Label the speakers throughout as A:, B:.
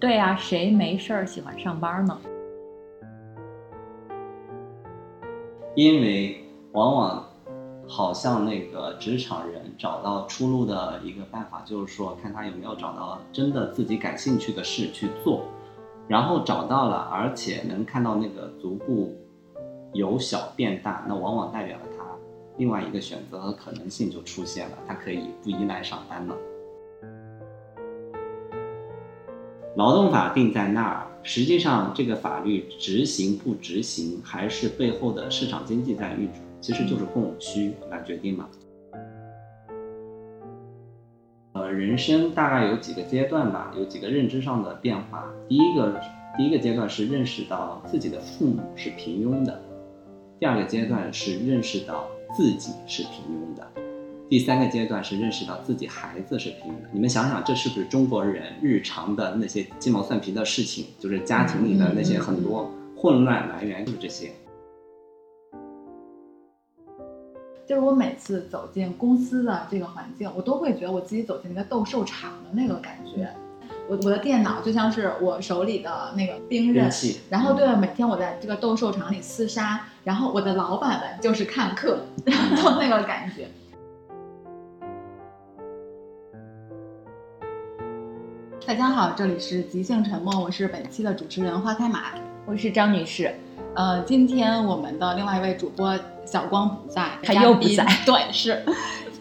A: 对呀、谁没事儿喜欢上班呢？
B: 因为往往好像那个职场人找到出路的一个办法，就是说看他有没有找到真的自己感兴趣的事去做，然后找到了，而且能看到那个逐步由小变大，那往往代表了他另外一个选择和可能性就出现了，他可以不依赖上班了。劳动法定在那儿，实际上这个法律执行不执行，还是背后的市场经济在运转，其实就是供需来决定嘛。呃，人生大概有几个阶段吧，有几个认知上的变化。第一个，第一个阶段是认识到自己的父母是平庸的；第二个阶段是认识到自己是平庸的；第三个阶段是认识到自己孩子是平等的。你们想想，这是不是中国人日常的那些鸡毛蒜皮的事情？就是家庭里的那些很多混乱来源，就是这些。
C: 就是我每次走进公司的这个环境，我都会觉得我自己走进一个斗兽场的那个感觉。我我的电脑就像是我手里的那个兵刃然后对了，每天我在这个斗兽场里厮杀，然后我的老板们就是看客，然后那个感觉。大家好，这里是即兴沉默，我是本期的主持人花开马。
A: 我是张女士，
C: 呃，今天我们的另外一位主播小光不在，
A: 他又不在
C: 对，是。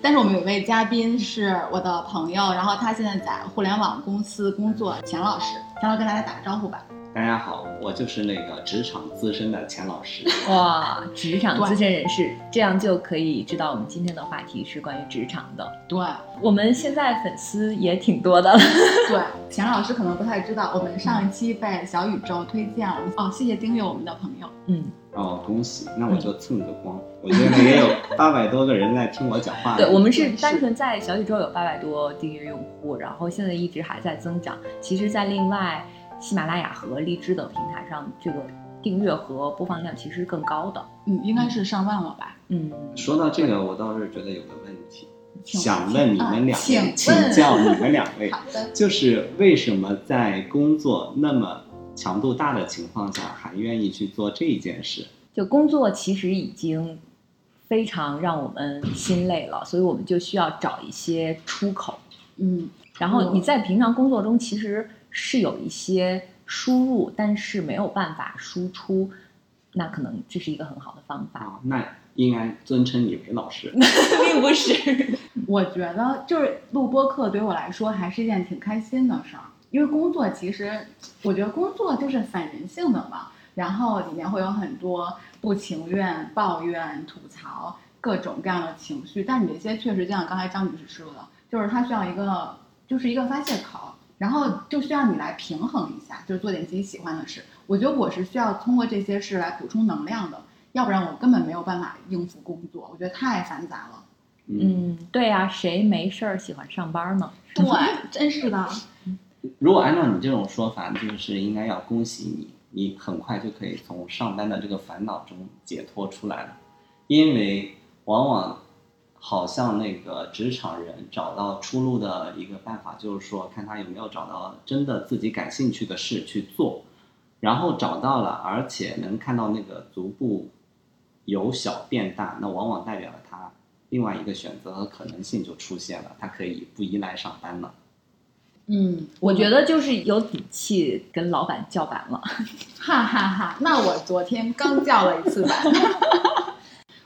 C: 但是我们有位嘉宾是我的朋友，然后他现在在互联网公司工作，钱老师，钱老师跟大家打个招呼吧。
B: 大家好，我就是那个职场资深的钱老师。
A: 哇，职场资深人士，这样就可以知道我们今天的话题是关于职场的。
C: 对
A: 我们现在粉丝也挺多的了，
C: 对，钱老师可能不太知道，我们上一期被小宇宙推荐了，哦，谢谢订阅我们的朋友。
A: 嗯，
B: 哦，恭喜！那我就蹭个光。我觉得也有八百多个人在听我讲话。
A: 对，我们是
C: 是
A: 单纯在小宇宙有八百多订阅用户，然后现在一直还在增长。其实，在另外喜马拉雅和荔枝等平台上，这个订阅和播放量其实是更高的。
C: 嗯，应该是上万了吧？
A: 嗯，
B: 说到这个，我倒是觉得有个问题，想问你们两
C: 啊请
B: 位，请教你们两位，
C: 好的，
B: 就是为什么在工作那么强度大的情况下，还愿意去做这件事？
A: 就工作其实已经非常让我们心累了，所以我们就需要找一些出口。
C: 嗯，
A: 然后你在平常工作中其实是有一些输入，但是没有办法输出，那可能这是一个很好的方法。
B: 啊，那应该尊称你为老师。
A: 并不是，
C: 我觉得就是录播课对于我来说还是一件挺开心的事儿，因为工作其实我觉得工作就是反人性的嘛，然后里面会有很多不情愿、抱怨、吐槽各种各样的情绪，但你这些确实就像刚才张女士说的，就是它需要一个就是一个发泄口，然后就需要你来平衡一下，就是做点自己喜欢的事。我觉得我是需要通过这些事来补充能量的，要不然我根本没有办法应付工作，我觉得太繁杂了。
A: 嗯，对呀、谁没事儿喜欢上班呢？
C: 对，真是的。
B: 如果按照你这种说法，就是应该要恭喜你，你很快就可以从上班的这个烦恼中解脱出来了，因为往往好像那个职场人找到出路的一个办法，就是说看他有没有找到真的自己感兴趣的事去做，然后找到了，而且能看到那个逐步由小变大，那往往代表了他另外一个选择和可能性就出现了，他可以不依赖上班了。
C: 嗯，
A: 我觉得就是有底气跟老板叫板了。
C: 哈哈哈。那我昨天刚叫了一次板。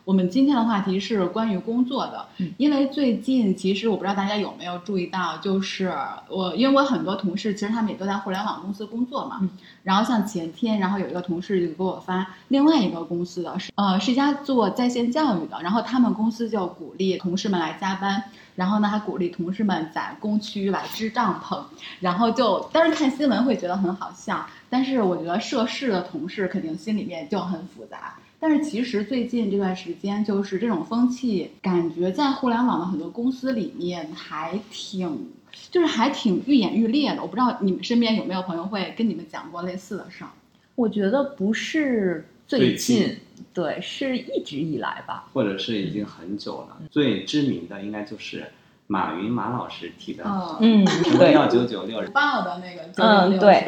C: 我们今天的话题是关于工作的，
A: 嗯
C: 因为最近其实我不知道大家有没有注意到，就是我因为我很多同事其实他们也都在互联网公司工作嘛，
A: 嗯
C: 然后像前天，然后有一个同事就给我发另外一个公司的是呃是一家做在线教育的，然后他们公司就鼓励同事们来加班，然后呢还鼓励同事们在工区来支帐篷，然后就当时看新闻会觉得很好笑，但是我觉得涉事的同事肯定心里面就很复杂。但是其实最近这段时间，就是这种风气，感觉在互联网的很多公司里面还挺，就是还挺愈演愈烈的。我不知道你们身边有没有朋友会跟你们讲过类似的事儿？
A: 我觉得不是最
B: 最
A: 近，对，是一直以来吧。
B: 或者是已经很久了。最知名的应该就是马云马老师提的，
C: 嗯，
A: 嗯，
B: 什么
A: 对，
B: 叫九九六？
C: 报的那个九
A: 九六
C: 嗯对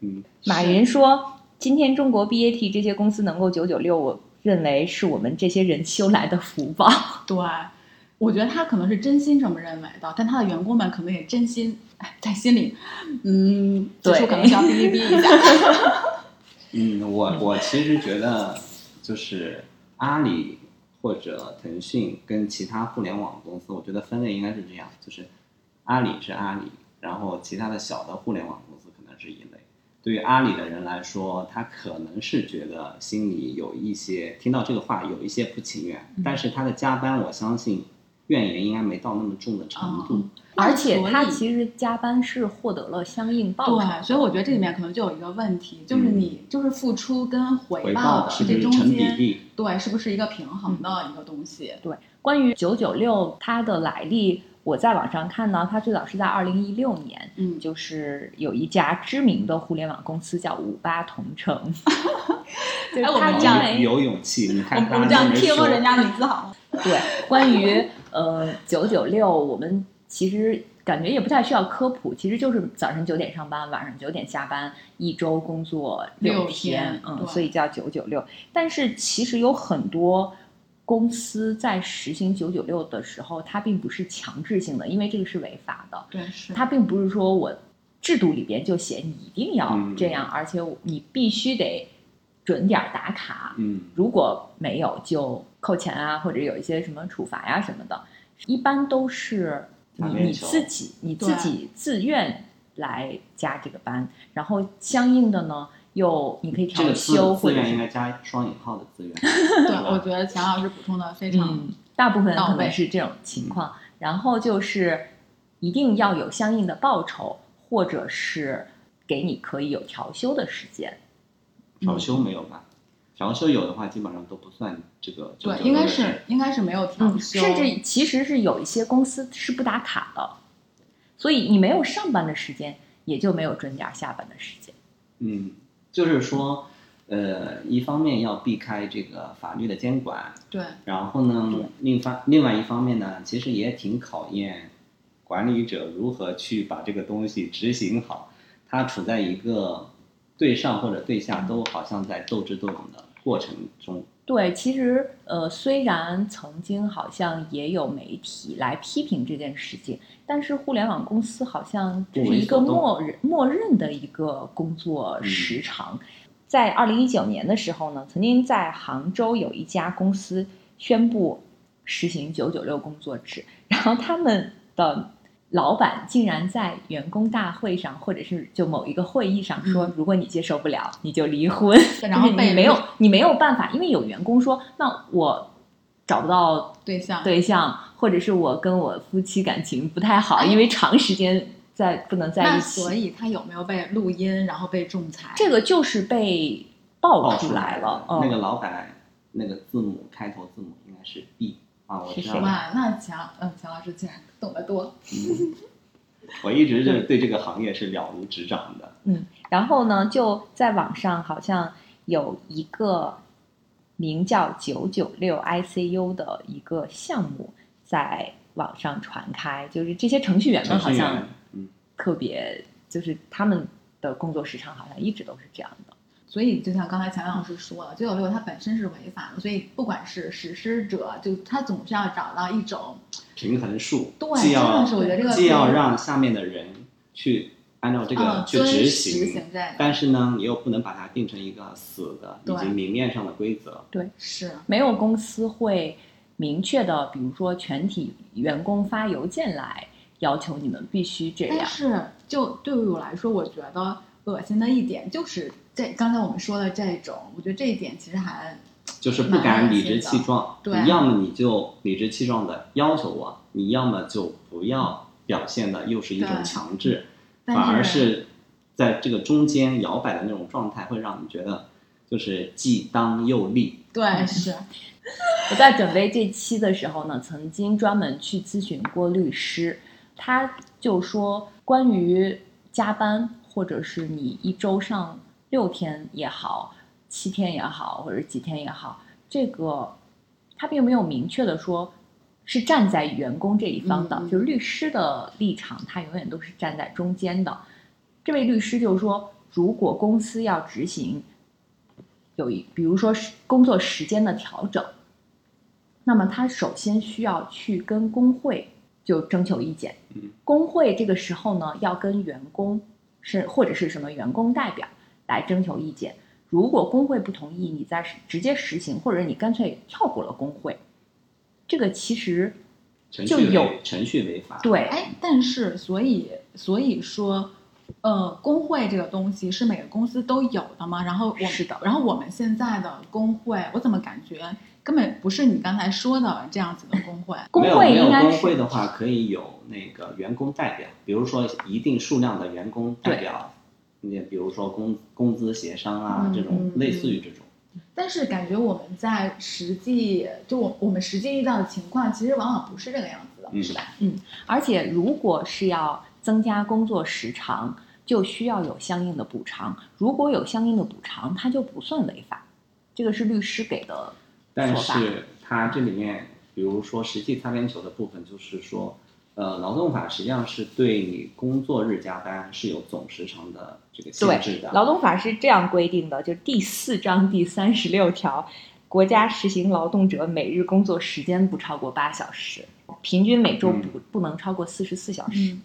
B: 嗯，
A: 马云说，今天中国 BAT 这些公司能够九九六，我认为是我们这些人修来的福报。
C: 对，我觉得他可能是真心这么认为的，但他的员工们可能也真心哎在心里，嗯，
A: 对
C: 可能需要哔哩哔一下。
B: 嗯，我我其实觉得就是阿里或者腾讯跟其他互联网公司，我觉得分类应该是这样，就是阿里是阿里，然后其他的小的互联网公司。对于阿里的人来说，他可能是觉得心里有一些听到这个话有一些不情愿，但是他的加班，我相信怨言应该没到那么重的程度。
C: 嗯
A: 而且他其实加班是获得了相应报酬，
C: 对，所以我觉得这里面可能就有一个问题，就是你就是付出跟回
B: 回
C: 报
B: 报是不
C: 的这中
B: 是成比
C: 间，
B: 例？
C: 对，是不是一个平衡的一个东西？
A: 对，关于九九六它的来历，我在网上看到，它最早是在二零一六年，
C: 嗯，
A: 就是有一家知名的互联网公司叫五八同城，就是
C: 哎我们这样
B: 有勇气，你
C: 我
B: 看
C: 们我们这样听人家名字好吗？
A: 对，关于呃九九六，我们其实感觉也不太需要科普，其实就是早上九点上班，晚上九点下班，一周工作
C: 六
A: 天，嗯，
C: 天对
A: 所以叫九九六。但是其实有很多公司在实行九九六的时候，它并不是强制性的，因为这个是违法的。
C: 对，是。
A: 它并不是说我制度里边就写你一定要
B: 嗯。
A: 这样，而且你必须得准点儿打卡，
B: 嗯。
A: 如果没有就扣钱啊，或者有一些什么处罚呀、什么的，一般都是你自己你自己自愿来加这个班，然后相应的呢，又你可以调休或者
B: 自愿应该加双引号的资源。
C: 对，我觉得钱老师补充的非常
A: 嗯，大部分可能是这种情况，然后就是一定要有相应的报酬，或者是给你可以有调休的时间。
B: 调休没有吧？调休有的话，基本上都不算这个。
C: 对，应该是应该是没有调
A: 嗯，
C: 休，
A: 甚至其实是有一些公司是不打卡的，所以你没有上班的时间，也就没有准点下班的时间。
B: 嗯，就是说，呃，一方面要避开这个法律的监管，
C: 对
B: 然后呢，另方另外一方面呢，其实也挺考验管理者如何去把这个东西执行好。他处在一个对上或者对下都好像在斗智斗勇的过程中。
A: 对，其实呃，虽然曾经好像也有媒体来批评这件事情，但是互联网公司好像这是一个默认默认的一个工作时长。在二零一九年的时候呢，曾经在杭州有一家公司宣布实行九九六工作制，然后他们的老板竟然在员工大会上，或者是就某一个会议上说，
C: 嗯
A: 如果你接受不了，你就离婚。
C: 然后被
A: 就是你没有你没有办法，因为有员工说，那我找不到
C: 对象
A: 对象，或者是我跟我夫妻感情不太好，
C: 哎
A: 因为长时间在不能在一起
C: 所，以他有没有被录音，然后被仲裁？
A: 这个就是被爆
B: 爆
A: 出来了。
B: 那个
A: 嗯，
B: 老板那个字母开头字母应该是 B 啊，我知道了。
C: 哇，那强，嗯，强老师竟然懂得多。
B: 嗯我一直是对这个行业是了如指掌的。
A: 嗯然后呢，就在网上好像有一个名叫九九六 ICU 的一个项目在网上传开，就是这些程序员们好像特别，就是他们的工作时长好像一直都是这样的。
C: 所以，就像刚才强老师说了，九九六它本身是违法的，所以不管是实施者，就他总是要找到一种
B: 平衡术，
C: 对
B: 既要
C: 是我觉得这个
B: 既要让下面的人去按照这个去执行，但是呢，你又不能把它定成一个死的以及明面上的规则。
C: 对是
A: 没有公司会明确的，比如说全体员工发邮件来要求你们必须这样。
C: 但是就对于我来说，我觉得恶心的一点就是这刚才我们说的这种，我觉得这一点其实还
B: 就是不敢理直气壮，你要么你就理直气壮的要求我，你要么就不要表现的又是一种强制，反而是在这个中间摇摆的那种状态，会让你觉得就是既当又立。
C: 对 是
A: 我在准备这期的时候呢，曾经专门去咨询过律师，他就说关于加班，或者是你一周上六天也好，七天也好，或者几天也好，这个他并没有明确的说是站在员工这一方的，就是律师的立场，他永远都是站在中间的。这位律师就是说，如果公司要执行有一，比如说是工作时间的调整，那么他首先需要去跟工会就征求意见。
B: 嗯
A: 工会这个时候呢，要跟员工是或者是什么员工代表来征求意见。如果工会不同意，你再直接实行，或者你干脆跳过了工会，这个其实
B: 程序违
A: 就有
B: 程序违法。
A: 对
C: 哎，但是所以所以说，呃，工会这个东西是每个公司都有的吗？然后我
A: 是的
C: 然后我们现在的工会，我怎么感觉根本不是你刚才说的这样子的工会？
A: 工
B: 没有没有工
A: 会应该工
B: 会的话，可以有那个员工代表，比如说一定数量的员工代表，你比如说工工资协商啊，
C: 嗯
B: 这种
C: 嗯
B: 类似于这种。
C: 但是感觉我们在实际就我我们实际遇到的情况，其实往往不是这个样子的，
B: 嗯
C: 是吧？
A: 嗯而且如果是要增加工作时长，就需要有相应的补偿。如果有相应的补偿，它就不算违法。这个是律师给的
B: 但。是它这里面，比如说实际擦边球的部分，就是说，呃，劳动法实际上是对你工作日加班是有总时长的
A: 对，
B: 的。
A: 劳动法是这样规定的，就第四章第三十六条，国家实行劳动者每日工作时间不超过八小时，平均每周
B: 嗯
A: 不、不能超过四十四小时。
C: 嗯，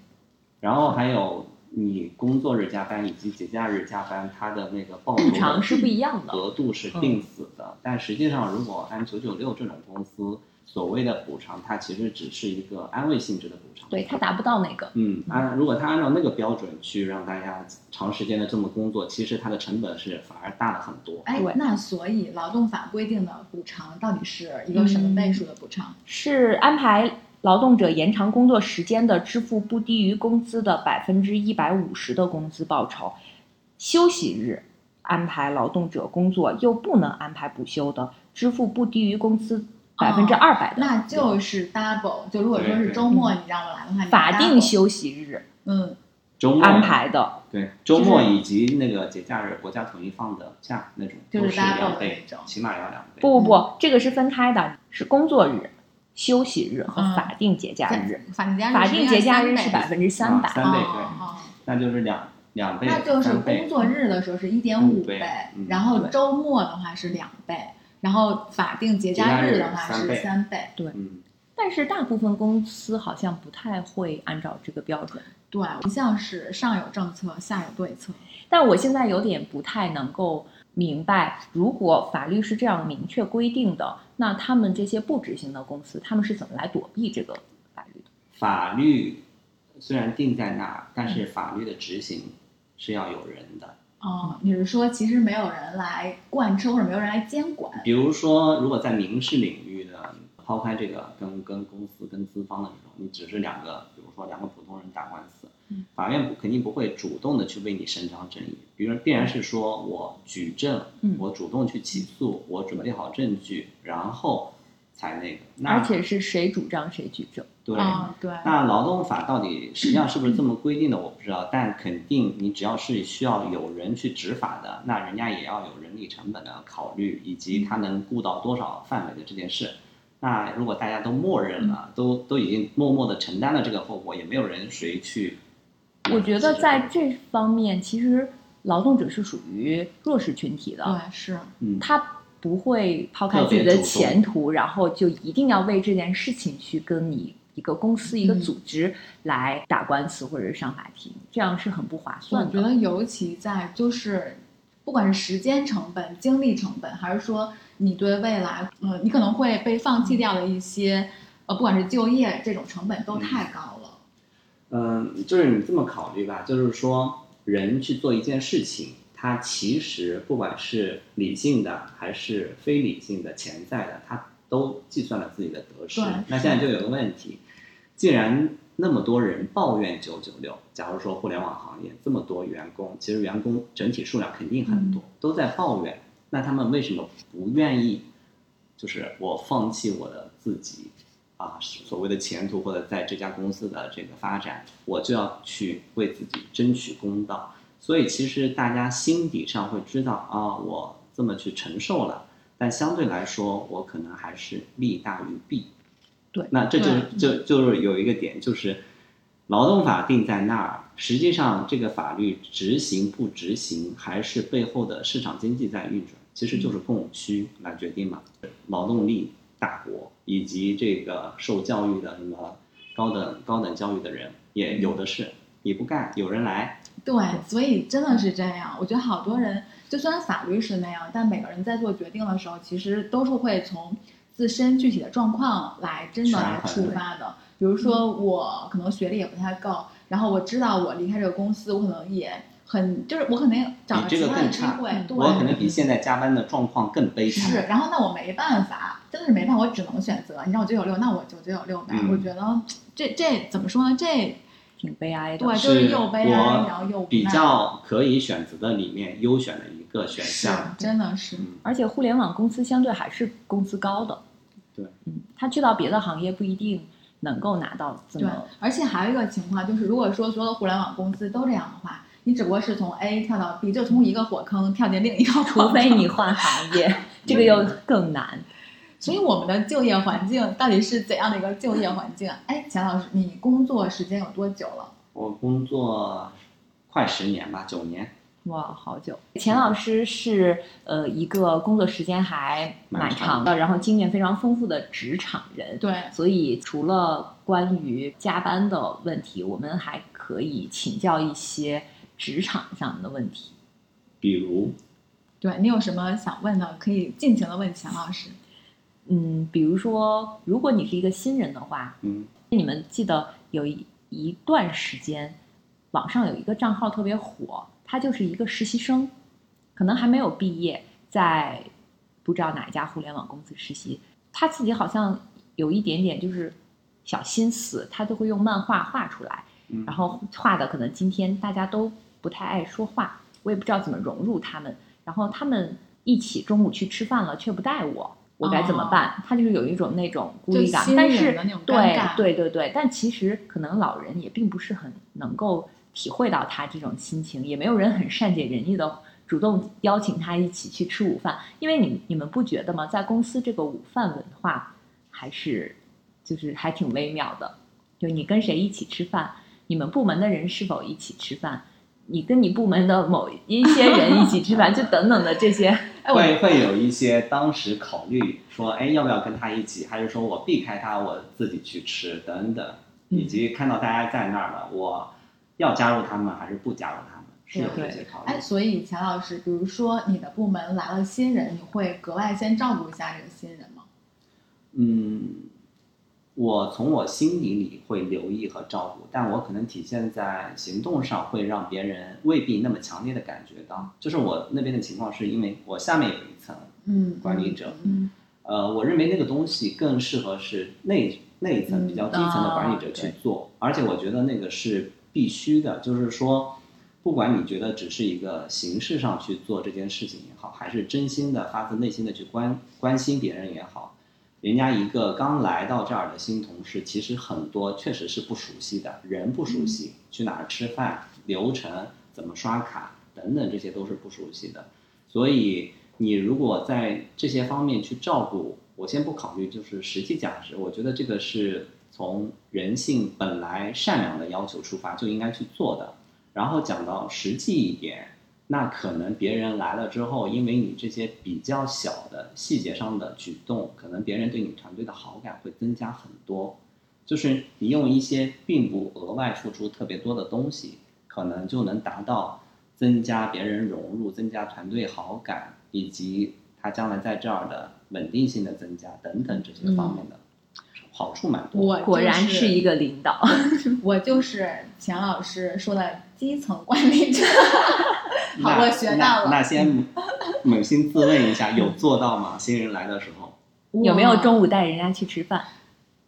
B: 然后还有你工作日加班以及节假日加班，它的那个报
A: 补
B: 酬
A: 偿是不一样的。
B: 额度是定死的。但实际上，如果按九九六这种公司所谓的补偿，它其实只是一个安慰性质的补偿。
A: 对，它达不到那个。
B: 嗯，按如果他按照那个标准去让大家长时间的这么工作，其实它的成本是反而大了很多。
C: 哎
A: 对，
C: 那所以劳动法规定的补偿到底是一个什么倍数的补偿？
A: 是安排劳动者延长工作时间的，支付不低于工资的百分之一百五十的工资报酬；休息日安排劳动者工作又不能安排补休的，支付不低于工资百分之二百的。
C: 那就是 double。就如果说是周末你让我来的话，你
A: 法定休息日
C: 嗯
B: 周末
A: 安排的。
B: 对周末以及那个节假日，国家统一放的假那种，
C: 就是
B: 都是
C: double
B: 两倍起码要两倍。
A: 不不不，这个是分开的，是工作日、休息日和
C: 嗯
A: 法定节假日。
C: 法定节假日
A: 法定节假日是百
C: 百
A: 分之三百
B: 啊，三倍对那就是两两倍，
C: 那就是工作日的时候是一点五
B: 五倍嗯
C: 然后周末的话是两倍，然后法定节假日的话是三倍。
B: 嗯，
A: 但是大部分公司好像不太会按照这个标准。
C: 对，不像是上有政策，下有对策。
A: 但我现在有点不太能够明白，如果法律是这样明确规定的，那他们这些不执行的公司，他们是怎么来躲避这个法律的？
B: 法律虽然定在那儿，但是法律的执行是要有人的。
C: 哦，你是说其实没有人来贯彻或者没有人来监管？
B: 比如说，如果在民事领域的，抛开这个跟跟公司跟资方的这种，你只是两个，比如说两个普通人打官司，
C: 嗯
B: 法院不肯定不会主动的去为你伸张正义，比如必然是说我举证，
A: 嗯
B: 我主动去起诉，我准备好证据，然后才那个。那
A: 而且是谁主张谁举证。
B: 对，
C: 哦，对，
B: 那劳动法到底实际上是不是这么规定的，我不知道。但肯定你只要是需要有人去执法的，那人家也要有人力成本的考虑，以及他能顾到多少范围的这件事。那如果大家都默认了，都都已经默默的承担了这个后果，也没有人谁去。
A: 我觉得在这方面，其实劳动者是属于弱势群体的，
C: 对是，
B: 嗯，
A: 他不会抛开自己的前途，然后就一定要为这件事情去跟你一个公司、一个组织来打官司或者是上法庭，这样是很不划算的。
C: 我觉得尤其在就是，不管是时间成本、精力成本，还是说你对未来，呃，你可能会被放弃掉的一些，呃，不管是就业这种成本都太高了。
B: 嗯，就是你这么考虑吧，就是说人去做一件事情，他其实不管是理性的还是非理性的、潜在的，他都计算了自己的得失。那现在就有个问题，既然那么多人抱怨九九六，假如说互联网行业这么多员工，其实员工整体数量肯定很多，都在抱怨，那他们为什么不愿意？就是我放弃我的自己啊，所谓的前途或者在这家公司的这个发展，我就要去为自己争取公道。所以其实大家心底上会知道啊，我这么去承受了，但相对来说，我可能还是利大于弊。
A: 对
B: 那这就
C: 对
B: 就就是有一个点，就是劳动法定在那儿，实际上这个法律执行不执行，还是背后的市场经济在运转，其实就是供需来决定嘛。劳动力大国以及这个受教育的什么高等高等教育的人也有的是，你不干，有人来，
C: 对，所以真的是这样。我觉得好多人，就虽然法律是那样，但每个人在做决定的时候，其实都是会从自身具体的状况来真的来出发的。比如说，我可能学历也不太够，然后我知道我离开这个公司，我可能也很，就是我可能找
B: 比这个
C: 其他的机会，对，
B: 我可能比现在加班的状况更悲
C: 是，然后那我没办法，真的是没办法，我只能选择。你让我九九六，那我就九九六呗。
B: 嗯
C: 我觉得这这怎么说呢？这
A: 挺悲哀的。
C: 对，就是又悲哀，然后又
B: 比较可以选择的里面优选的一个选项。
C: 真的是。
B: 嗯
A: 而且互联网公司相对还是工资高的。
B: 对，
A: 嗯，他去到别的行业不一定能够拿到这
C: 对
A: 么，
C: 而且还有一个情况就是，如果说所有的互联网公司都这样的话，你只不过是从 A 跳到 B，就从一个火坑跳进另一个火坑，
A: 除非你换行业，这个又更难。
C: 所以我们的就业环境到底是怎样的一个就业环境？哎，钱老师，你工作时间有多久了？
B: 我工作快十年吧，九年。
A: 哇，好久！钱老师是呃一个工作时间还蛮长的，然后经验非常丰富的职场人。
C: 对，
A: 所以除了关于加班的问题，我们还可以请教一些职场上的问题。
B: 比如，
C: 对你有什么想问的，可以尽情的问钱老师。
A: 嗯，比如说，如果你是一个新人的话，
B: 嗯，
A: 你们记得有一一段时间，网上有一个账号特别火，他就是一个实习生，可能还没有毕业，在不知道哪一家互联网公司实习，他自己好像有一点点就是小心思，他就会用漫画画出来，
B: 嗯。
A: 然后画的可能今天大家都不太爱说话，我也不知道怎么融入他们，然后他们一起中午去吃饭了，却不带我。我该怎么办？他就是有一种那种孤立感但是对对对对，但其实可能老人也并不是很能够体会到他这种心情，也没有人很善解人意的主动邀请他一起去吃午饭，因为你你们不觉得吗？在公司这个午饭文化还是就是还挺微妙的，就你跟谁一起吃饭，你们部门的人是否一起吃饭，你跟你部门的某一些人一起吃饭，就等等的这些，
B: 会会有一些当时考虑说，哎，要不要跟他一起，还是说我避开他，我自己去吃等等，
A: 嗯
B: 以及看到大家在那儿了，我要加入他们还是不加入他们，是有这些考虑
C: 哎，。所以钱老师，比如说你的部门来了新人，你会格外先照顾一下这个新人吗？
B: 嗯，我从我心底里会留意和照顾，但我可能体现在行动上，会让别人未必那么强烈的感觉到。就是我那边的情况，是因为我下面有一层
C: 嗯，
B: 管理者，
C: 嗯，
B: 呃，我认为那个东西更适合是那那一层比较低层的管理者去做，而且我觉得那个是必须的，就是说，不管你觉得只是一个形式上去做这件事情也好，还是真心的发自内心的去关关心别人也好，人家一个刚来到这儿的新同事，其实很多确实是不熟悉的，人不熟悉，去哪儿吃饭、流程、怎么刷卡等等，这些都是不熟悉的，所以。你如果在这些方面去照顾，我先不考虑就是实际价值，我觉得这个是从人性本来善良的要求出发就应该去做的。然后讲到实际一点，那可能别人来了之后，因为你这些比较小的细节上的举动，可能别人对你团队的好感会增加很多。就是你用一些并不额外付出特别多的东西，可能就能达到增加别人融入、增加团队好感。以及他将来在这儿的稳定性的增加等等这些方面的好处蛮多。
C: 我
A: 果然
C: 是
A: 是一个领导。
C: 我就是钱老师说的基层管理者。好，
B: 那
C: 我学到
B: 那
C: 了。
B: 那先 扪心自问一下，有做到吗？新人来的时候，
A: 有没有中午带人家去吃饭？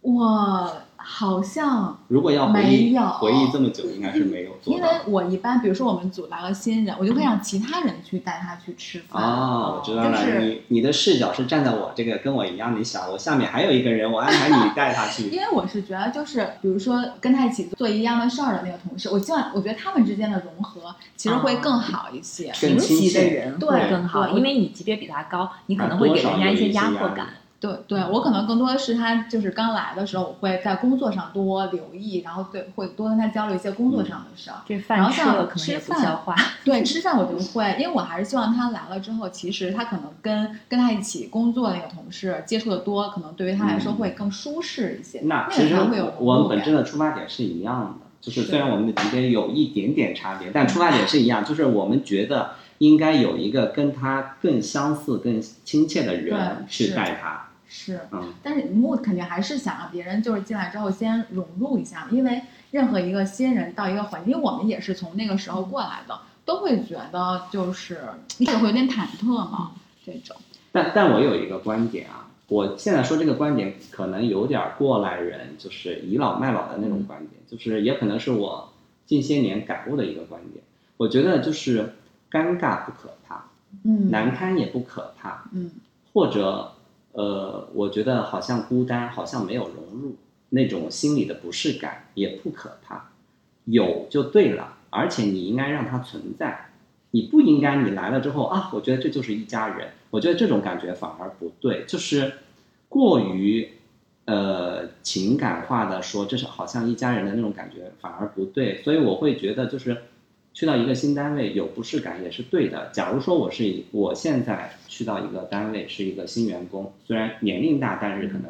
C: 我好像
B: 如果要回忆
C: 没有
B: 回忆这么久，应该是没有做
C: 因为。我一般，比如说我们组来了新人，我就会让其他人去带他去吃饭。
B: 啊，我知道了，
C: 就是
B: 你你的视角是站在我这个跟我一样，你想我下面还有一个人，我安排你带他去
C: 因为我是觉得，就是比如说跟他一起做一样的事儿的那个同事，我希望我觉得他们之间的融合其实会更好一些。
B: 更
A: 平级的人
C: 对
A: 会更好，因为你级别比他高，你可
B: 啊
A: 能会给人家一些
B: 压
A: 迫感。
C: 对对，我可能更多的是他就是刚来的时候，我会在工作上多留意，然后对会多跟他交流一些工作上的事儿。
A: 这
C: 然
A: 饭吃
C: 后像
A: 了可能也
C: 吃饭
A: 不消化。
C: 对，吃饭我就会，因为我还是希望他来了之后，其实他可能跟跟他一起工作的那个同事接触的多，可能对于他来说会更舒适一些。那
B: 那其实
C: 会有
B: 我们本身的出发点是一样的，就是
C: 是
B: 虽然我们的级别有一点点差别，但出发点是一样，就是我们觉得应该有一个跟他更相似、更亲切的人去带他。
C: 是，
B: 嗯，
C: 但是目肯定还是想让别人就是进来之后先融入一下，因为任何一个新人到一个环境，因为我们也是从那个时候过来的，都会觉得就是一开始会有点忐忑嘛，这种。
B: 但但我有一个观点啊，我现在说这个观点可能有点过来人，就是倚老卖老的那种观点，就是也可能是我近些年感悟的一个观点。我觉得就是尴尬不可怕，
C: 嗯，
B: 难堪也不可怕，
C: 嗯
B: 或者呃，我觉得好像孤单，好像没有融入，那种心里的不适感也不可怕，有就对了，而且你应该让它存在，你不应该你来了之后啊，我觉得这就是一家人，我觉得这种感觉反而不对，就是过于呃情感化的说这是好像一家人的那种感觉反而不对，所以我会觉得就是去到一个新单位有不适感也是对的。假如说我是一我现在去到一个单位是一个新员工，虽然年龄大，但是可能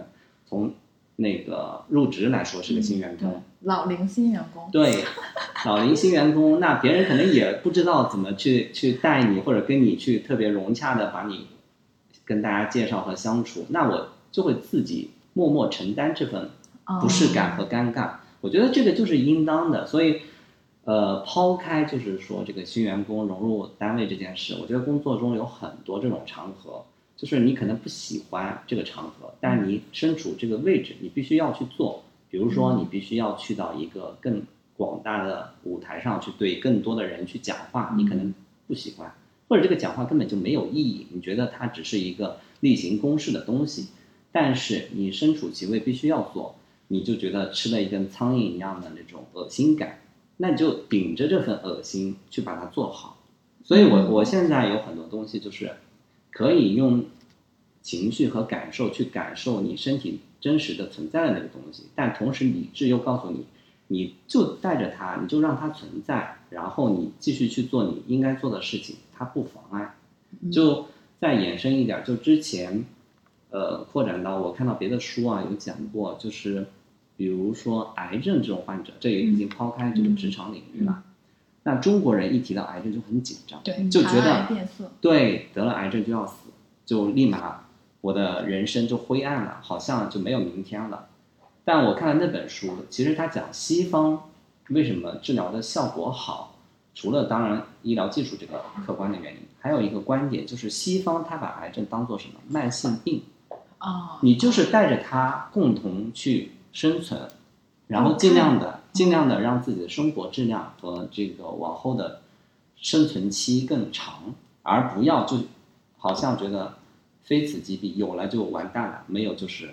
B: 从那个入职来说是个新员
C: 对
B: 工，，
C: 老龄新员工，
B: 对，老龄新员工，那别人可能也不知道怎么去去带你，或者跟你去特别融洽的把你跟大家介绍和相处，那我就会自己默默承担这份不适感和尴尬。我觉得这个就是应当的，所以，呃，抛开就是说这个新员工融入单位这件事，我觉得工作中有很多这种场合，就是你可能不喜欢这个场合，但你身处这个位置，你必须要去做。比如说，你必须要去到一个更广大的舞台上去对更多的人去讲话，你可能不喜欢，或者这个讲话根本就没有意义，你觉得它只是一个例行公事的东西，但是你身处其位必须要做，你就觉得吃了一根苍蝇一样的那种恶心感，那你就顶着这份恶心去把它做好。所以我我现在有很多东西就是可以用情绪和感受去感受你身体真实的存在的那个东西，但同时理智又告诉你，你就带着它，你就让它存在，然后你继续去做你应该做的事情，它不妨碍。就再延伸一点，就之前，呃，扩展到我看到别的书啊有讲过，就是比如说癌症这种患者，这也已经抛开这个职场领域了。那中国人一提到癌症就很紧张，
C: 对，
B: 就觉得，对得了癌症就要死，就立马我的人生就灰暗了，好像就没有明天了。但我看了那本书，其实他讲西方为什么治疗的效果好，除了当然医疗技术这个客观的原因，还有一个观点就是西方他把癌症当做什么慢性病，
C: 哦，
B: 你就是带着它共同去生存，然后尽量的尽量的让自己的生活质量和这个往后的生存期更长，而不要就好像觉得非此即彼，有了就完蛋了，没有就是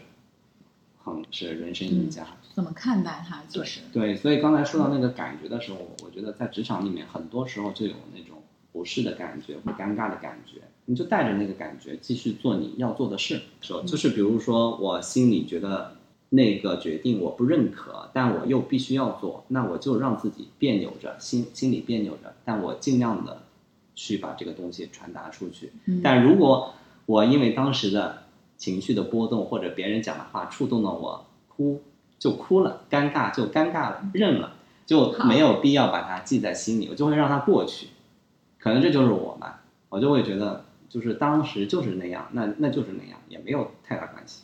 B: 很是人生赢家。
C: 怎么看待它？就是
B: 对，所以刚才说到那个感觉的时候，我觉得在职场里面很多时候就有那种不适的感觉或尴尬的感觉，你就带着那个感觉继续做你要做的事。说就是比如说我心里觉得那个决定我不认可，但我又必须要做，那我就让自己别扭着，心心里别扭着，但我尽量的去把这个东西传达出去。
C: 嗯
B: 但如果我因为当时的情绪的波动或者别人讲的话触动了我，哭就哭了，尴尬就尴尬了，认了，就没有必要把它记在心里，我就会让它过去。可能这就是我吧，我就会觉得就是当时就是那样，那那就是那样，也没有太大关系。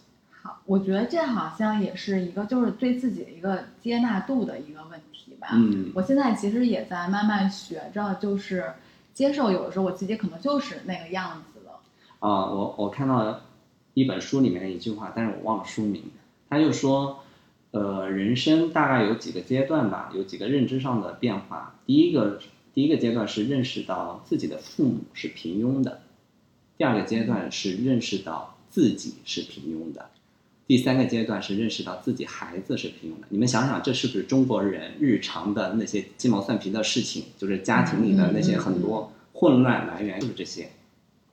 C: 好，我觉得这好像也是一个就是对自己的一个接纳度的一个问题吧。
B: 嗯
C: 我现在其实也在慢慢学着，就是接受有的时候我自己可能就是那个样子了。
B: 啊、我我看到一本书里面的一句话，但是我忘了书名，他就说，呃，人生大概有几个阶段吧，有几个认知上的变化。第一个第一个阶段是认识到自己的父母是平庸的，第二个阶段是认识到自己是平庸的，第三个阶段是认识到自己孩子是平庸的。你们想想，这是不是中国人日常的那些鸡毛蒜皮的事情？就是家庭里的那些很多混乱来源，就是这些。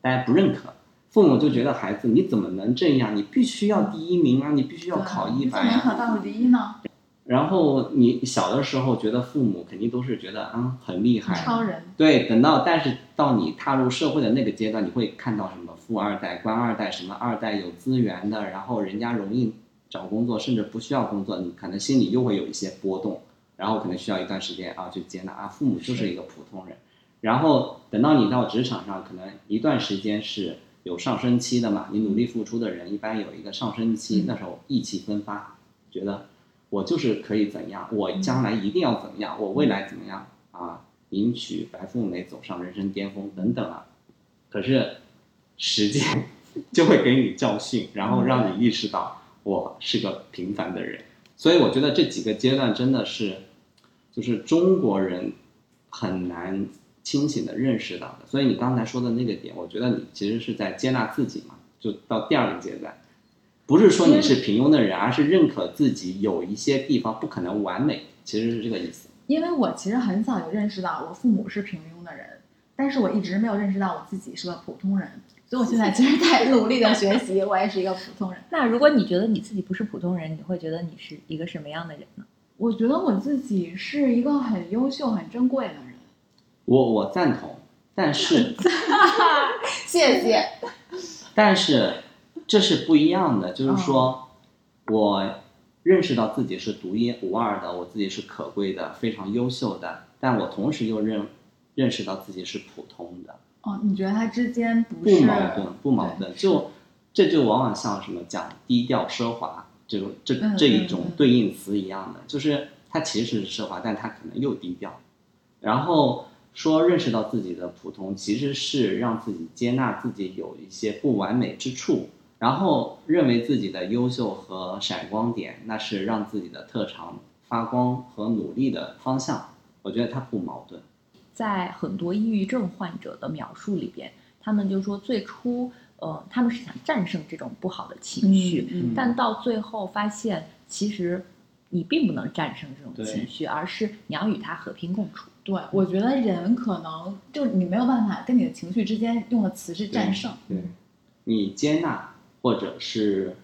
B: 大家不认可，父母就觉得孩子你怎么能这样？你必须要第一名啊，你必须要考一百呀。
C: 么能考倒数第一呢？
B: 然后你小的时候觉得父母肯定都是觉得嗯很厉害，
C: 超人，
B: 对，等到但是到你踏入社会的那个阶段，你会看到什么富二代、官二代，什么二代有资源的，然后人家容易找工作，甚至不需要工作，你可能心里又会有一些波动，然后可能需要一段时间啊去接纳啊，父母就是一个普通人，然后等到你到职场上，可能一段时间是有上升期的嘛，你努力付出的人一般有一个上升期，那时候意气风发，觉得我就是可以怎样，我将来一定要怎么样，我未来怎么样啊，迎娶白富美，走上人生巅峰等等啊。可是时间 就会给你教训，然后让你意识到我是个平凡的人。所以我觉得这几个阶段真的是，就是中国人很难清醒的认识到的。所以你刚才说的那个点，我觉得你其实是在接纳自己嘛，就到第二个阶段。不是说你是平庸的人，而是认可自己有一些地方不可能完美，其实是这个意思。
C: 因为我其实很早就认识到我父母是平庸的人，但是我一直没有认识到我自己是个普通人，所以我现在其实在努力的学习，我也是一个普通人。
A: 那如果你觉得你自己不是普通人，你会觉得你是一个什么样的人呢？
C: 我觉得我自己是一个很优秀、很珍贵的人。
B: 我我赞同，但是
C: 谢谢。
B: 但是这是不一样的，就是说，我认识到自己是独一无二的，我自己是可贵的，非常优秀的，但我同时又认认识到自己是普通的，
C: 哦，你觉得它之间不
B: 不矛盾，不矛盾，就这就往往像什么讲低调奢华这种这
C: 嗯
B: 这一种对应词一样的，就是它其实是奢华，但它可能又低调，然后。说认识到自己的普通，其实是让自己接纳自己有一些不完美之处，然后认为自己的优秀和闪光点，那是让自己的特长发光和努力的方向。我觉得它不矛盾。
A: 在很多抑郁症患者的描述里边，他们就说最初，呃，他们是想战胜这种不好的情绪，
C: 嗯嗯
A: 但到最后发现，其实你并不能战胜这种情绪，而是你要与它和平共处。
C: 对，我觉得人可能就是你没有办法跟你的情绪之间用的词是战胜。
B: 对，你接纳或者是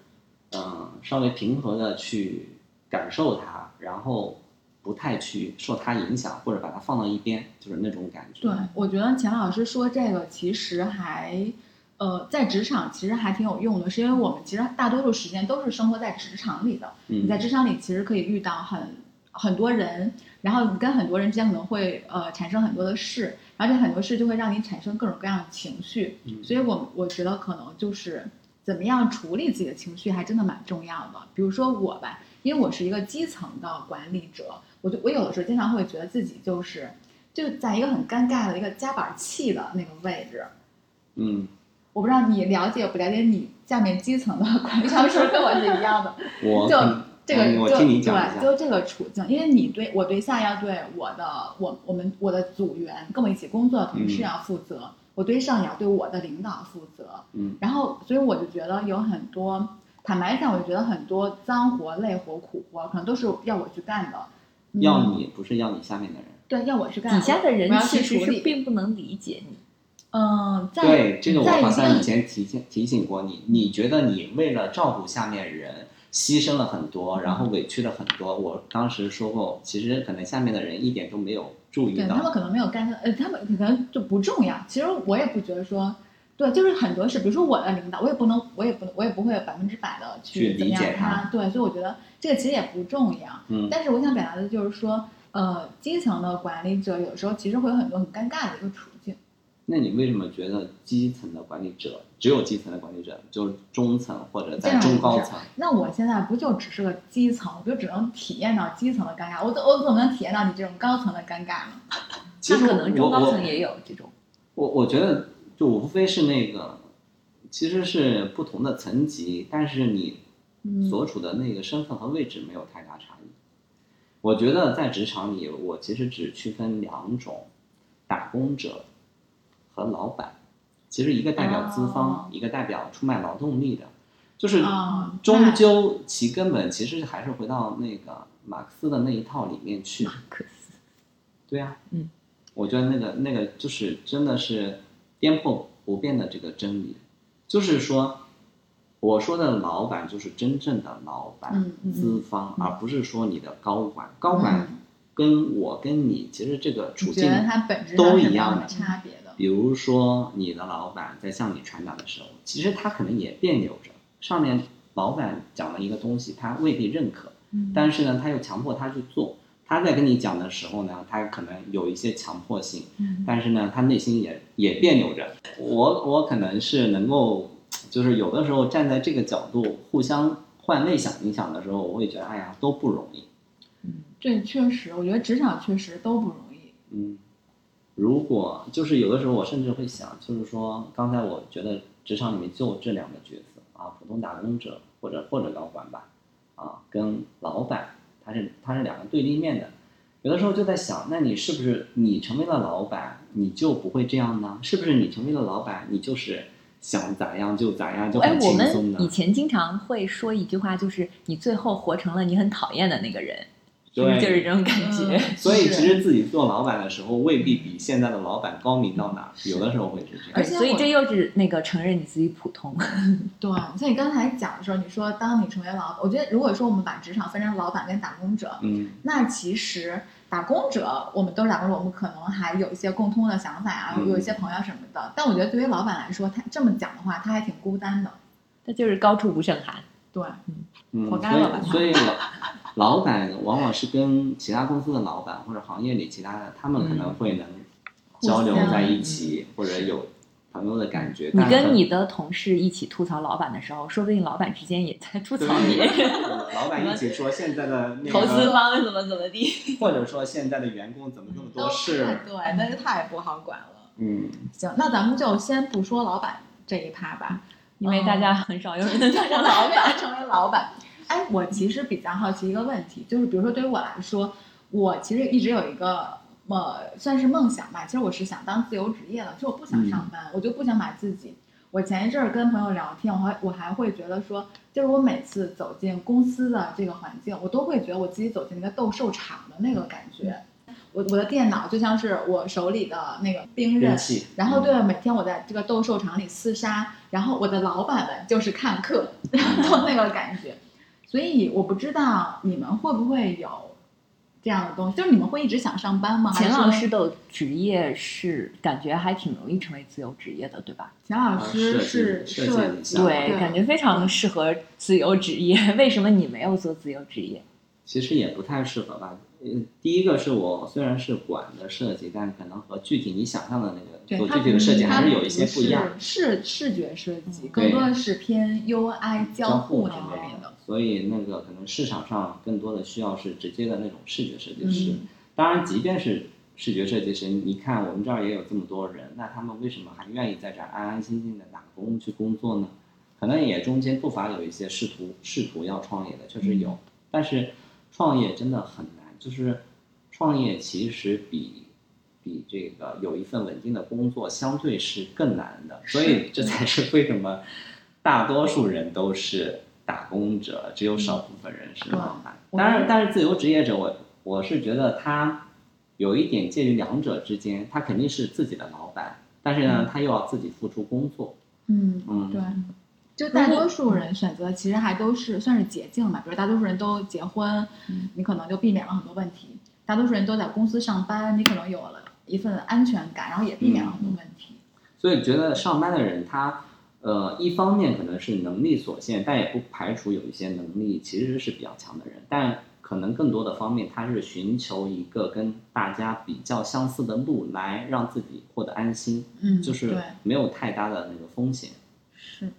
B: 嗯、稍微平和的去感受它，然后不太去受它影响，或者把它放到一边，就是那种感觉。
C: 对，我觉得钱老师说这个其实还，呃，在职场其实还挺有用的，是因为我们其实大多数时间都是生活在职场里的。
B: 嗯，
C: 你在职场里其实可以遇到很很多人，然后你跟很多人之间可能会呃产生很多的事，然后这很多事就会让你产生各种各样的情绪。
B: 嗯
C: 所以我我觉得可能就是怎么样处理自己的情绪，还真的蛮重要的。比如说我吧，因为我是一个基层的管理者，我就我有的时候经常会觉得自己就是就在一个很尴尬的一个夹板气的那个位置。
B: 嗯，
C: 我不知道你了解不了解你下面基层的管理上是不是跟我是一样的？就
B: 我就
C: 这个就对，就这个处境，因为你对我对下要对我的我我们我的组员跟我一起工作的同事
B: 嗯
C: 要负责，我对上也要对我的领导负责，
B: 嗯
C: 然后所以我就觉得有很多，坦白讲，我就觉得很多脏活、累活、苦活，可能都是要我去干的。嗯
B: 要你不是要你下面的人。
C: 对，要我去干。
A: 底下的人其实是。并不能理解你。
C: 嗯，在
B: 对，这个我
C: 在
B: 好像以前提醒提醒过你，你觉得你为了照顾下面人牺牲了很多，然后委屈了很多。我当时说过，其实可能下面的人一点都没有注意到。
C: 对他们可能没有干涉，呃，他们可能就不重要。其实我也不觉得说，对，就是很多事，比如说我的领导，我也不能，我也不，我也不会百分之百的
B: 去
C: 怎么样
B: 理解他
C: 他。对，所以我觉得这个其实也不重要。
B: 嗯
C: 但是我想表达的就是说，呃，基层的管理者有时候其实会有很多很尴尬的一个处境。
B: 那你为什么觉得基层的管理者只有基层的管理者，就是中层或者在中高层？
C: 那我现在不就只是个基层，我就只能体验到基层的尴尬，我怎我怎么能体验到你这种高层的尴尬呢？
B: 其实
A: 可能中高层也有这种。
B: 我我觉得就无非是那个，其实是不同的层级，但是你
C: 嗯
B: 所处的那个身份和位置没有太大差异。我觉得在职场里，我其实只区分两种：打工者和老板。其实一个代表资方，
C: 哦
B: 一个代表出卖劳动力的，就是
C: 啊
B: 终究其根本其实还是回到那个马克思的那一套里面去。
A: 马克思
B: 对呀、
A: 嗯，
B: 我觉得那个那个就是真的是颠破不变的这个真理，就是说，我说的老板就是真正的老板，
C: 嗯嗯
B: 资方，
C: 嗯
B: 而不是说你的高管。高管跟我跟你其实这个处境都一样的
C: 差别的？
B: 比如说，你的老板在向你传达的时候，其实他可能也别扭着。上面老板讲了一个东西，他未必认可，
C: 嗯
B: 但是呢，他又强迫他去做。他在跟你讲的时候呢，他可能有一些强迫性，
C: 嗯
B: 但是呢，他内心也也别扭着。我我可能是能够，就是有的时候站在这个角度，互相换位想一想的时候，我会觉得，哎呀，都不容易。
C: 这确实，我觉得职场确实都不容易。
B: 嗯，如果就是有的时候，我甚至会想，就是说，刚才我觉得职场里面就这两个角色啊，普通打工者或者或者高管吧，啊，跟老板，他是他是两个对立面的。有的时候就在想，那你是不是你成为了老板，你就不会这样呢？是不是你成为了老板，你就是想咋样就咋样，就很，
A: 哎我们以？前经常会说一句话，就是你最后活成了你很讨厌的那个人，
B: 对
A: 就是这种感觉？
C: 嗯
B: 所以其实自己做老板的时候，未必比现在的老板高明到哪儿，有的时候会是这样。
C: 而且
A: 所以这又是那个承认你自己普通。
C: 对，像你刚才讲的时候，你说当你成为老，我觉得如果说我们把职场分成老板跟打工者，
B: 嗯，
C: 那其实打工者，我们都是打工者，我们可能还有一些共通的想法啊，
B: 嗯
C: 有一些朋友什么的。但我觉得对于老板来说，他这么讲的话，他还挺孤单的。
A: 他就是高处不胜寒。
C: 对，
B: 嗯，
C: 活该了吧
B: 所以所以老老板往往是跟其他公司的老板或者行业里其他的，他们可能会能交流在一起，或者有朋友的感觉。
A: 你跟你的同事一起吐槽老板的时候，说不定老板之间也在吐槽别人，
B: 老板一起说现在的那
A: 投资，方怎么怎么地。
B: 或者说现在的员工怎么这么多事，
C: 对，那就太不好管了。
B: 嗯，
C: 行，那咱们就先不说老板这一趴吧，
A: 因为大家很少有人能当上老。板，
C: 成为老板。哎，我其实比较好奇一个问题，就是比如说对于我来说，我其实一直有一个呃算是梦想吧，其实我是想当自由职业的，就我不想上班，我就不想把自己。我前一阵儿跟朋友聊天，我还我还会觉得说，就是我每次走进公司的这个环境，我都会觉得我自己走进一个斗兽场的那个感觉。我我的电脑就像是我手里的那个兵刃。然后对，每天我在这个斗兽场里厮杀，然后我的老板们就是看客，都那个感觉。所以我不知道你们会不会有这样的东西，就是你们会一直想上班吗？
A: 钱老师的职业是感觉还挺容易成为自由职业的，对吧？
C: 钱老师是
B: 设计
A: 对，
C: 对
A: 感觉非常适合自由职业。为什么你没有做自由职业？
B: 其实也不太适合吧。嗯，第一个是我虽然是管的设计，但可能和具体你想象的那个做具体的设计还是有一些不一样。
C: 是视视觉设计，更多的是偏 UI 交互那
B: 方面
C: 方面的。
B: 所以那个可能市场上更多的需要是直接的那种视觉设计师。
C: 嗯
B: 当然，即便是视觉设计师，你看我们这儿也有这么多人，那他们为什么还愿意在这儿安安心心的打工去工作呢？可能也中间不乏有一些试图试图要创业的，确实有。
C: 嗯
B: 但是创业真的很难，就是创业其实比比这个有一份稳定的工作相对是更难的，所以这才是为什么大多数人都是打工者，只有少部分人是老板。
C: 我
B: 当然，但是自由职业者，我我是觉得他有一点介于两者之间，他肯定是自己的老板，但是呢，他又要自己付出工作。
C: 嗯，
B: 嗯，
C: 对。就大多数人选择其实还都是算是捷径吧，比如大多数人都结婚，
A: 嗯
C: 你可能就避免了很多问题；大多数人都在公司上班，你可能有了一份安全感，然后也避免了很多问题。
B: 所以觉得上班的人他。呃，一方面可能是能力所限，但也不排除有一些能力其实是比较强的人，但可能更多的方面，他是寻求一个跟大家比较相似的路，来让自己获得安心，
C: 嗯，
B: 就是，没有太大的那个风险。
C: 是，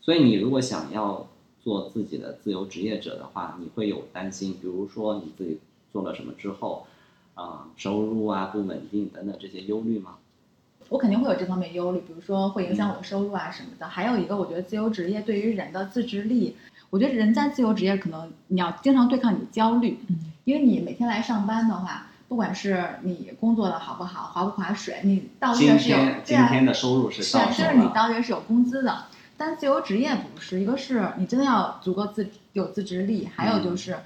B: 所以你如果想要做自己的自由职业者的话，你会有担心，比如说你自己做了什么之后，啊、收入啊不稳定等等这些忧虑吗？
C: 我肯定会有这方面忧虑，比如说会影响我的收入啊什么的。还有一个，我觉得自由职业对于人的自制力，我觉得人在自由职业可能你要经常对抗你焦虑，
A: 嗯。
C: 因为你每天来上班的话，不管是你工作的好不好，划不划水，你到
B: 今
C: 月是有
B: 天
C: 对啊
B: 今天的收入是
C: 是啊，
B: 到手
C: 就是你，到月是有工资的，但自由职业不是，一个是你真的要足够自有自制力，还有
B: 嗯。
C: 就是，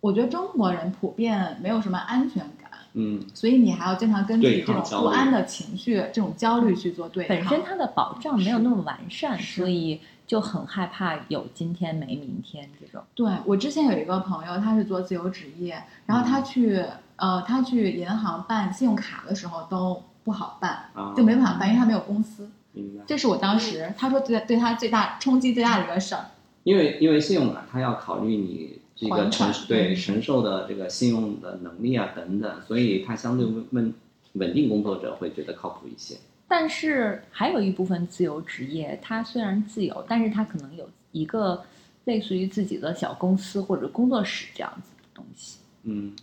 C: 我觉得中国人普遍没有什么安全感，
B: 嗯，
C: 所以你还要经常根据
B: 对
C: 这种不安的情绪、这种焦虑去做对抗。
A: 本身它的保障没有那么完善，所以就很害怕有今天没明天这种。
C: 对我之前有一个朋友，他是做自由职业，然后他去、呃，他去银行办信用卡的时候都不好办，
B: 啊，
C: 就没办法办，因为他没有公司。
B: 明白。
C: 这是我当时他说对对他最大冲击最大的一个事儿。
B: 因为因为信用卡它要考虑你这个承对
C: 嗯
B: 承受的这个信用的能力啊等等，所以它相对稳稳稳定工作者会觉得靠谱一些。
A: 但是还有一部分自由职业，它虽然自由，但是它可能有一个类似于自己的小公司或者工作室这样子的东西，
B: 嗯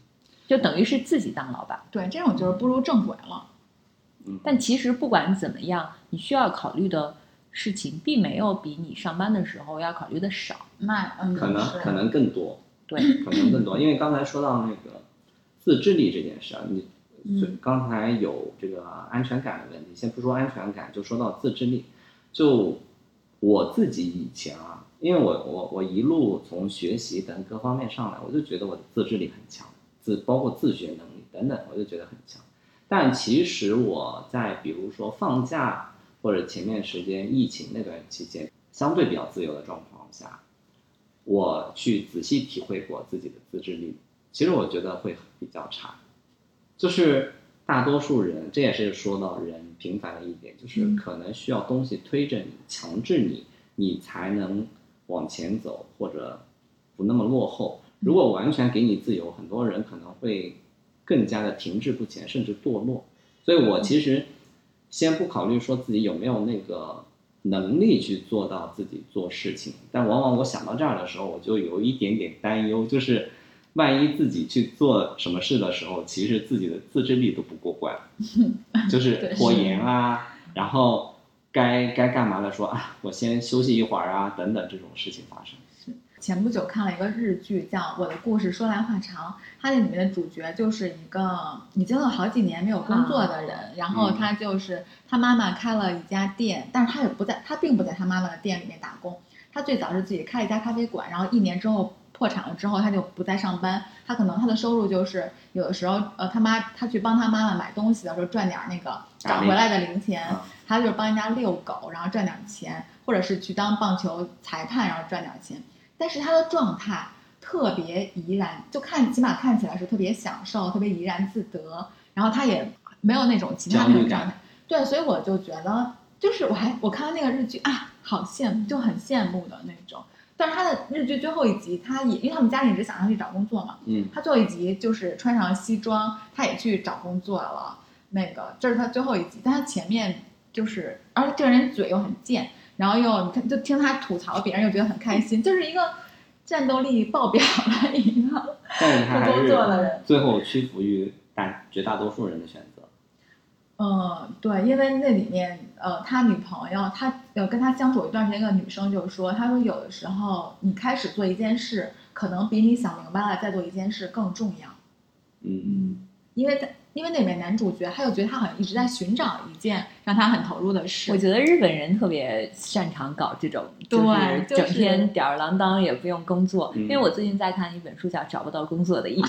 A: 就等于是自己当老板。
C: 对，这种就是步入正轨了。
B: 嗯，
A: 但其实不管怎么样，你需要考虑的事情，并没有比你上班的时候要考虑的少。
C: 那嗯，
B: 可能可能更多，
A: 对，
B: 可能更多，因为刚才说到那个自制力这件事啊，你
C: 嗯
B: 刚才有这个安全感的问题，先不说安全感，就说到自制力。就我自己以前啊，因为我我我一路从学习等各方面上来，我就觉得我的自制力很强，自包括自学能力等等，我就觉得很强。但其实我在比如说放假或者前面时间疫情那段期间，相对比较自由的状况下，我去仔细体会过自己的自制力，其实我觉得会比较差，就是大多数人，这也是说到人平凡的一点，就是
C: 嗯
B: 可能需要东西推着你，强制你，你才能往前走，或者不那么落后。如果完全给你自由，很多人可能会更加的停滞不前，甚至堕落。所以我其实先不考虑说自己有没有那个能力去做到自己做事情，但往往我想到这儿的时候，我就有一点点担忧，就是万一自己去做什么事的时候，其实自己的自制力都不过关，就是拖延啊，然后该该干嘛的说啊，我先休息一会儿啊，等等这种事情发生。
C: 前不久看了一个日剧，叫《我的故事说来话长》，它那里面的主角就是一个已经有好几年没有工作的人，然后他就是他妈妈开了一家店，但是他也不在，他并不在他妈妈的店里面打工，他最早是自己开了一家咖啡馆，然后一年之后破产了之后，他就不再上班，他可能他的收入就是有的时候呃他妈他去帮他妈妈买东西的时候赚点那个找回来的零钱，
B: 啊
C: 他就是帮人家遛狗，然后赚点钱，或者是去当棒球裁判，然后赚点钱。但是他的状态特别怡然，就看起码看起来是特别享受、特别怡然自得，然后他也没有那种其他那种状态。对，所以我就觉得，就是我还我看到那个日剧啊，好羡慕，就很羡慕的那种。但是他的日剧最后一集，他也因为他们家里一直想让他去找工作嘛，
B: 嗯
C: 他最后一集就是穿上西装，他也去找工作了。那个这是他最后一集，但他前面就是，而且这个人嘴又很贱，然后又他就听他吐槽别人，又觉得很开心，就是一个战斗力爆表的一个
B: 但是他还
C: 工作的人
B: 最后屈服于大绝大多数人的选择。
C: 嗯，对，因为那里面呃，他女朋友，他呃跟他相处一段时间，一个女生就说，她说有的时候你开始做一件事，可能比你想明白了再做一件事更重要。
B: 嗯，
C: 因为在因为那里面男主角他又觉得他好像一直在寻找一件让他很投入的事。
A: 我觉得日本人特别擅长搞这种，
C: 对就是
A: 整天吊儿郎当，也不用工作。
B: 嗯
A: 因为我最近在看一本书，叫《找不到工作的一年》，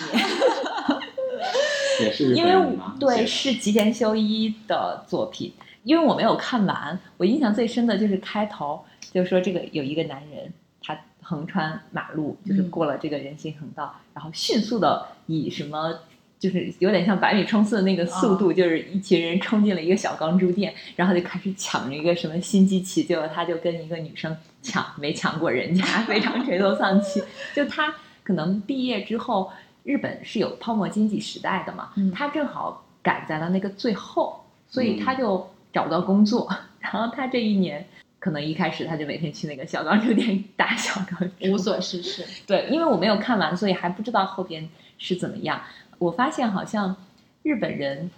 B: 也是日
A: 因为？对是吉田修一的作品，因为我没有看完，我印象最深的就是开头，就是说这个有一个男人，他横穿马路，就是
C: 嗯
A: 过了这个人行横道，然后迅速的以什么。就是有点像百米冲刺的那个速度，就是一群人冲进了一个小钢珠店，然后就开始抢着一个什么新机器，结果他就跟一个女生抢，没抢过人家，非常垂头丧气。就他可能毕业之后，日本是有泡沫经济时代的嘛，
C: 嗯
A: 他正好赶在了那个最后，所以
B: 嗯
A: 他就找不到工作。然后他这一年，可能一开始他就每天去那个小钢珠店打小钢珠，
C: 无所事事。
A: 对，因为我没有看完，所以还不知道后边是怎么样。我发现好像日本人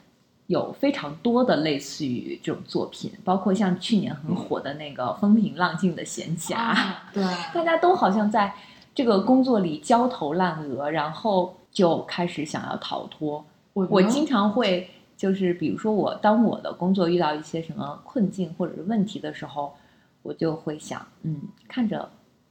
A: 有非常多的类似于这种作品，包括像去年很火的那个《风平浪静的闲暇》
C: 啊，对，
A: 大家都好像在这个工作里焦头烂额，然后就开始想要逃脱。
C: 我
A: 我经常会就是，比如说我当我的工作遇到一些什么困境或者是问题的时候，我就会想，嗯，看着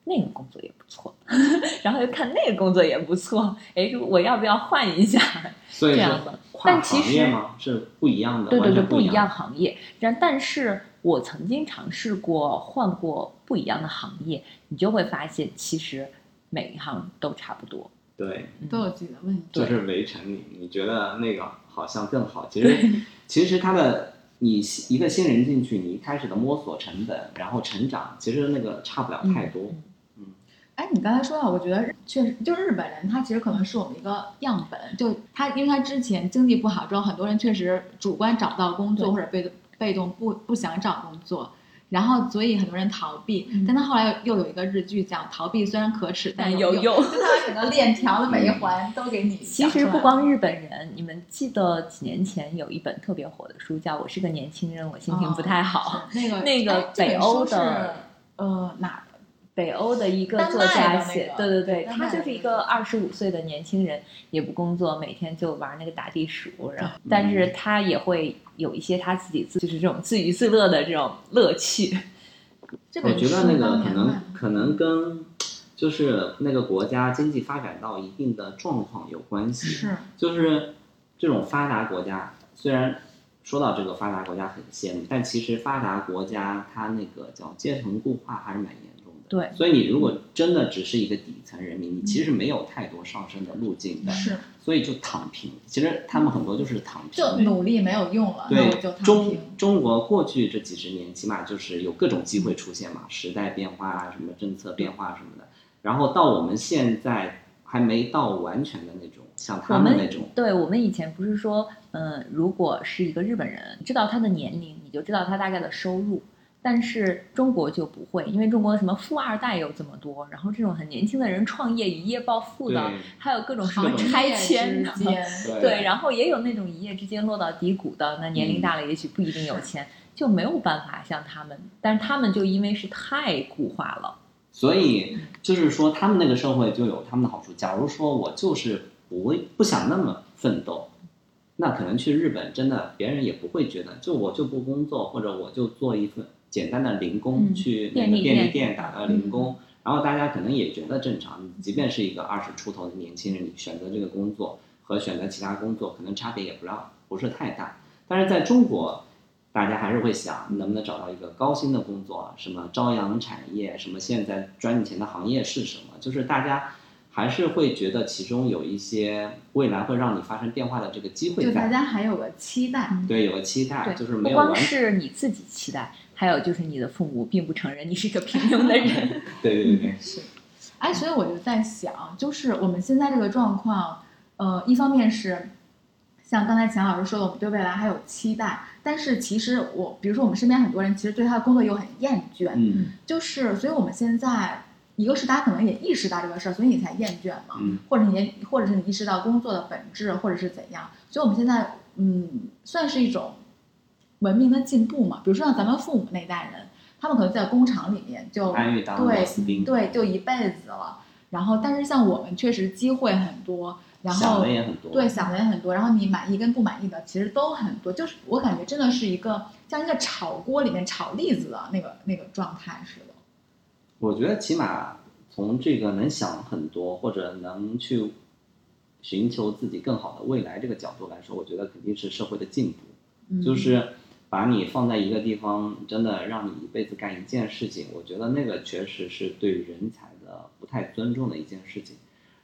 A: 那个工作也不错，然后又看那个工作也不错，哎，我要不要换一下？
B: 所以
A: 这样子
B: 跨
A: 但其实
B: 行业吗？是不一样的，
A: 对对对，
B: 不
A: 不一样。行业。然但是我曾经尝试过换过不一样的行业，你就会发现其实每一行都差不多。
B: 对，
A: 嗯
C: 都有自己的问题。
B: 就是围城里，你觉得那个好像更好，其实其实它的你一个新人进去，你一开始的摸索成本，然后成长，其实那个差不了太多。
A: 嗯
C: 哎，你刚才说到，我觉得确实，就日本人，他其实可能是我们一个样本。就他，因为他之前经济不好之后，很多人确实主观找不到工作，或者被被动不不想找工作，然后所以很多人逃避。
A: 嗯
C: 但他后来又有一个日剧讲，逃避虽然可耻，但
A: 但有
C: 用，就他把整个链条的每一环都给你
A: 其。实不光日本人，你们记得几年前有一本特别火的书叫《我是个年轻人，我心情不太好》
C: 是那个
A: 那个北欧的
C: 呃哪
A: 北欧的一个作家写，
C: 个
A: 对对对，他就是一
C: 个
A: 个二十五岁的年轻人，也不工作，每天就玩那个打地鼠，然后但是他也会有一些他自己自就是这种自娱自乐的这种乐趣。
B: 我觉得那个可能可能跟就是那个国家经济发展到一定的状况有关系。
C: 是
B: 就是这种发达国家，虽然说到这个发达国家很羡慕，但其实发达国家它那个叫阶层固化还是蛮严重的。
A: 对
B: 所以你如果真的只是一个底层人民，你其实没有太多上升的路径的，
C: 是，
B: 所以就躺平。其实他们很多就是躺平。
C: 就努力没有用了，对就躺
B: 中
C: 平。
B: 中国过去这几十年，起码就是有各种机会出现嘛，时代变化啊，什么政策变化什么的。然后到我们现在还没到完全的那种，像他们那种，
A: 对我们以前不是说，嗯、如果是一个日本人，知道他的年龄，你就知道他大概的收入。但是中国就不会，因为中国什么富二代有这么多，然后这种很年轻的人创业一夜暴富的，还有各种什么拆迁对，然后也有那种一夜之间落到低谷的，那年龄大了也许不一定有钱，就没有办法像他们，但是他们就因为是太固化了，
B: 所以就是说，他们那个社会就有他们的好处。假如说我就是不不想那么奋斗，那可能去日本真的别人也不会觉得，就我就不工作，或者我就做一份简单的零工，
A: 嗯
B: 去那个
A: 便利店
B: 打个零工，然后大家可能也觉得正常。即便是一个二十出头的年轻人，你选择这个工作和选择其他工作，可能差别也不让不是太大。但是在中国，大家还是会想能不能找到一个高薪的工作，什么朝阳产业，什么现在赚钱的行业是什么？就是大家还是会觉得其中有一些未来会让你发生变化的这个机会
C: 就大，家还有个期待。
B: 对，有个期待，就是没有完全，
A: 是你自己期待，还有就是你的父母并不承认你是一个平庸的人，
B: 对对对对，
C: 是，哎，所以我就在想，就是我们现在这个状况，呃，一方面是像刚才钱老师说的，我们对未来还有期待，但是其实我，比如说我们身边很多人，其实对他的工作又很厌倦，
B: 嗯。
C: 就是，所以我们现在一个是大家可能也意识到这个事儿，所以你才厌倦嘛，
B: 嗯。
C: 或者你或者是你意识到工作的本质，或者是怎样，所以我们现在嗯，算是一种文明的进步嘛。比如说像咱们父母那代人，他们可能在工厂里面就
B: 参与当螺丝钉，
C: 对就一辈子了，然后但是像我们确实机会很多，然
B: 想
C: 后
B: 的也很多，
C: 对，想的也很多，然后你满意跟不满意的其实都很多，就是我感觉真的是一个像一个炒锅里面炒栗子的那个那个状态似的。
B: 我觉得起码从这个能想很多，或者能去寻求自己更好的未来这个角度来说，我觉得肯定是社会的进步。
C: 嗯
B: 就是把你放在一个地方，真的让你一辈子干一件事情，我觉得那个确实是对人才的不太尊重的一件事情。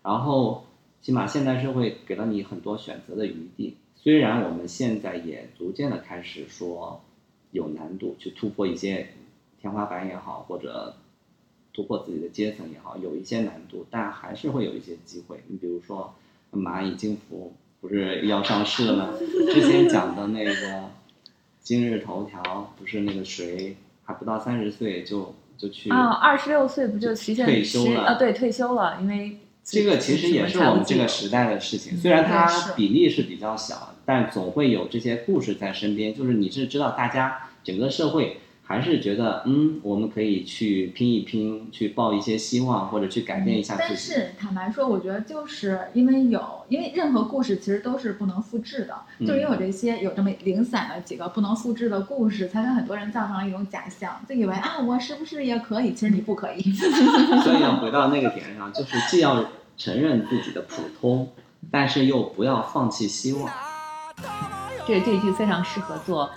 B: 然后，起码现代社会给了你很多选择的余地。虽然我们现在也逐渐的开始说有难度去突破一些天花板也好，或者突破自己的阶层也好，有一些难度，但还是会有一些机会。你比如说，蚂蚁金服不是要上市了吗？之前讲的那个今日头条，不是那个谁还不到三十岁就就去
A: 啊，二十六岁不就实现
B: 退休了
A: 啊？对，退休了，因为
B: 这个其实也是我们这个时代的事情，虽然它比例是比较小，但总会有这些故事在身边。就是你是知道大家整个社会还是觉得嗯，我们可以去拼一拼，去抱一些希望，或者去改变一下自己。
C: 但是坦白说，我觉得就是因为有，因为任何故事其实都是不能复制的，
B: 嗯
C: 就是因为有这些有这么零散的几个不能复制的故事，才给很多人造成了一种假象，就以为啊，我是不是也可以？其实你不可以。
B: 所以要回到那个点上，就是既要承认自己的普通，但是又不要放弃希望。
A: 这这句非常适合做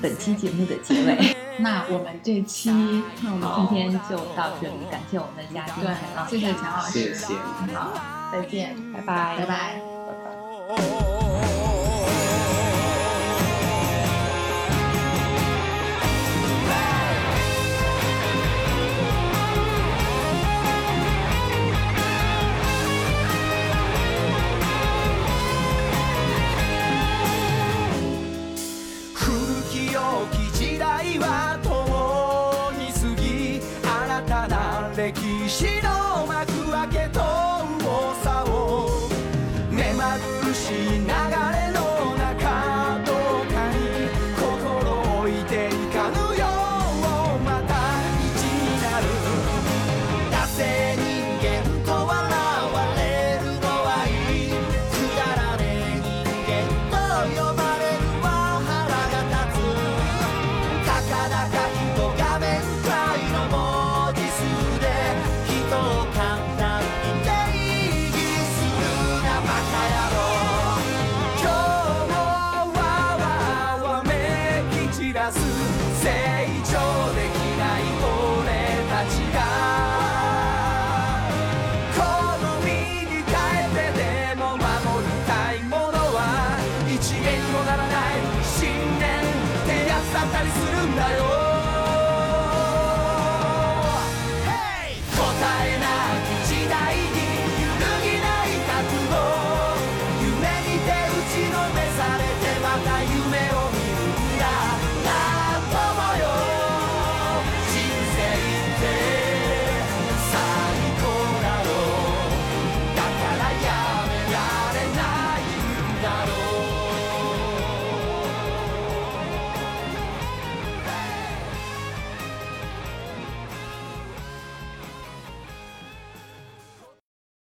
A: 本期节目的结尾。
C: 那我们这期，
A: 那我们今天就到这里，感谢我们的嘉宾
C: 对
A: 陈老，师，
C: 谢谢钱老师，
B: 谢谢
C: 好，再见，
A: 拜拜，
C: 拜拜。
B: 拜拜。
D: 目まぐるしい流れ